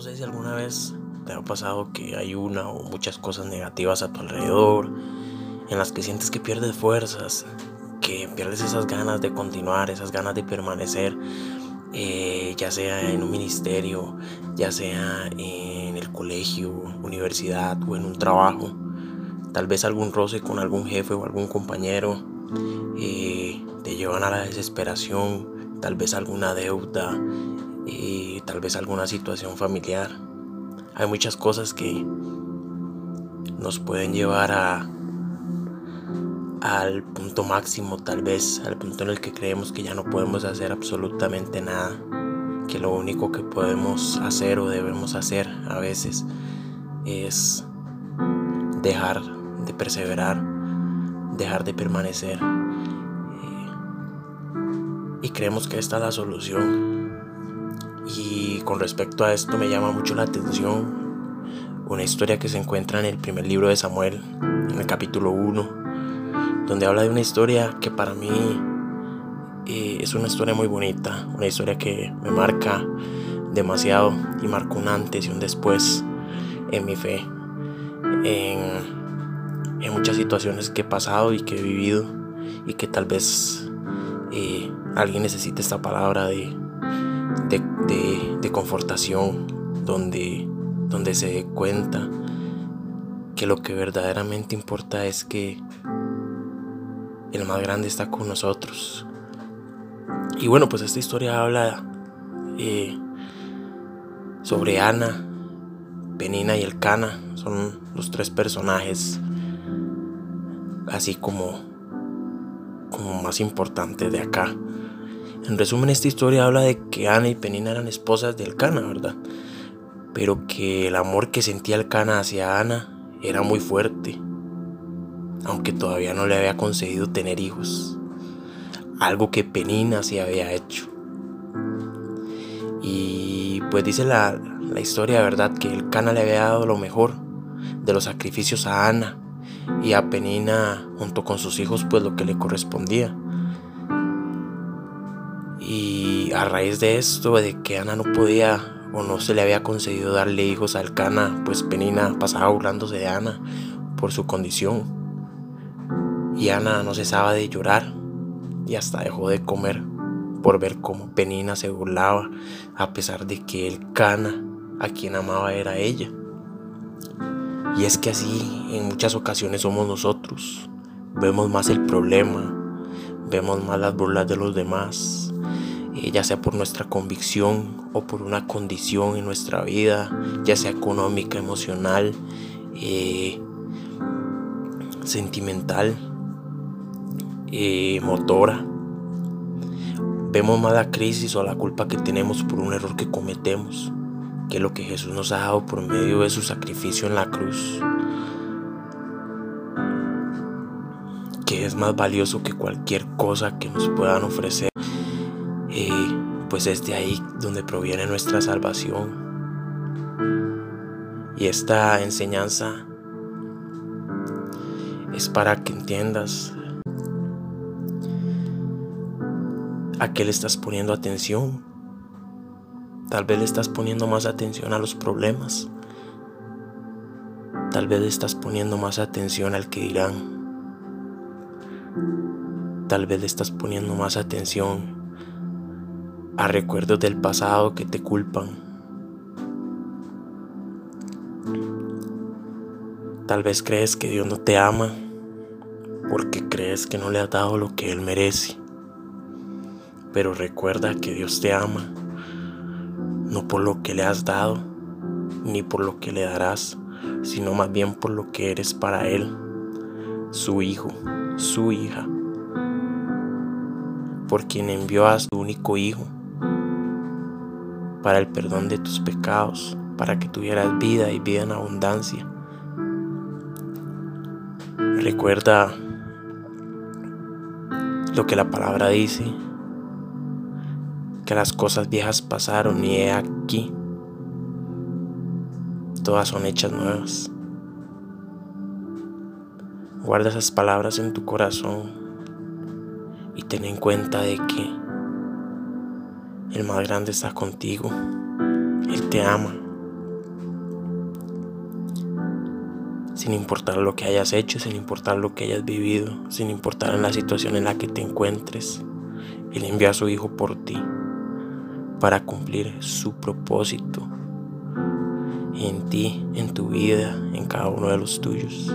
no sé si alguna vez te ha pasado que hay una o muchas cosas negativas a tu alrededor, en las que sientes que pierdes fuerzas, que pierdes esas ganas de continuar, esas ganas de permanecer, eh, ya sea en un ministerio, ya sea en el colegio, universidad o en un trabajo. Tal vez algún roce con algún jefe o algún compañero eh, te llevan a la desesperación, tal vez alguna deuda, y tal vez alguna situación familiar. Hay muchas cosas que nos pueden llevar a al punto máximo, tal vez al punto en el que creemos que ya no podemos hacer absolutamente nada, que lo único que podemos hacer o debemos hacer a veces es dejar de perseverar, dejar de permanecer. Eh, y creemos que esta es la solución y con respecto a esto me llama mucho la atención una historia que se encuentra en el primer libro de Samuel, en el capítulo 1, donde habla de una historia que para mí eh, es una historia muy bonita, una historia que me marca demasiado y marca un antes y un después en mi fe, en, en muchas situaciones que he pasado y que he vivido y que tal vez eh, alguien necesite esta palabra de de, confortación, donde, donde se dé cuenta que lo que verdaderamente importa es que el más grande está con nosotros. Y bueno, pues esta historia habla eh, sobre Ana, Penina y Elcana. Son los tres personajes así como, como más importantes de acá. En resumen, esta historia habla de que Ana y Penina eran esposas de Elcana, ¿verdad? Pero que el amor que sentía Elcana hacia Ana era muy fuerte, aunque todavía no le había concedido tener hijos, algo que Penina sí había hecho. Y pues dice la, la historia, ¿verdad? Que Elcana le había dado lo mejor de los sacrificios a Ana y a Penina junto con sus hijos pues lo que le correspondía. Y a raíz de esto, de que Ana no podía o no se le había concedido darle hijos a Elcana, pues Penina pasaba burlándose de Ana por su condición. Y Ana no cesaba de llorar y hasta dejó de comer por ver cómo Penina se burlaba a pesar de que Elcana a quien amaba era ella. Y es que así en muchas ocasiones somos nosotros. Vemos más el problema, vemos más las burlas de los demás, eh, ya sea por nuestra convicción o por una condición en nuestra vida, ya sea económica, emocional, eh, sentimental, eh, motora. Vemos más la crisis o la culpa que tenemos por un error que cometemos que lo que Jesús nos ha dado por medio de su sacrificio en la cruz. que es más valioso que cualquier cosa que nos puedan ofrecer pues es de ahí donde proviene nuestra salvación. Y esta enseñanza es para que entiendas a qué le estás poniendo atención. Tal vez le estás poniendo más atención a los problemas. Tal vez le estás poniendo más atención al que dirán. Tal vez le estás poniendo más atención a recuerdos del pasado que te culpan. Tal vez crees que Dios no te ama porque crees que no le has dado lo que Él merece. Pero recuerda que Dios te ama, no por lo que le has dado, ni por lo que le darás, sino más bien por lo que eres para Él, su hijo, su hija, por quien envió a su único hijo para el perdón de tus pecados, para que tuvieras vida y vida en abundancia. Recuerda lo que la palabra dice, que las cosas viejas pasaron y he aquí, todas son hechas nuevas. Guarda esas palabras en tu corazón y ten en cuenta de que el más grande está contigo. Él te ama. Sin importar lo que hayas hecho, sin importar lo que hayas vivido, sin importar la situación en la que te encuentres, Él envió a su Hijo por ti para cumplir su propósito en ti, en tu vida, en cada uno de los tuyos.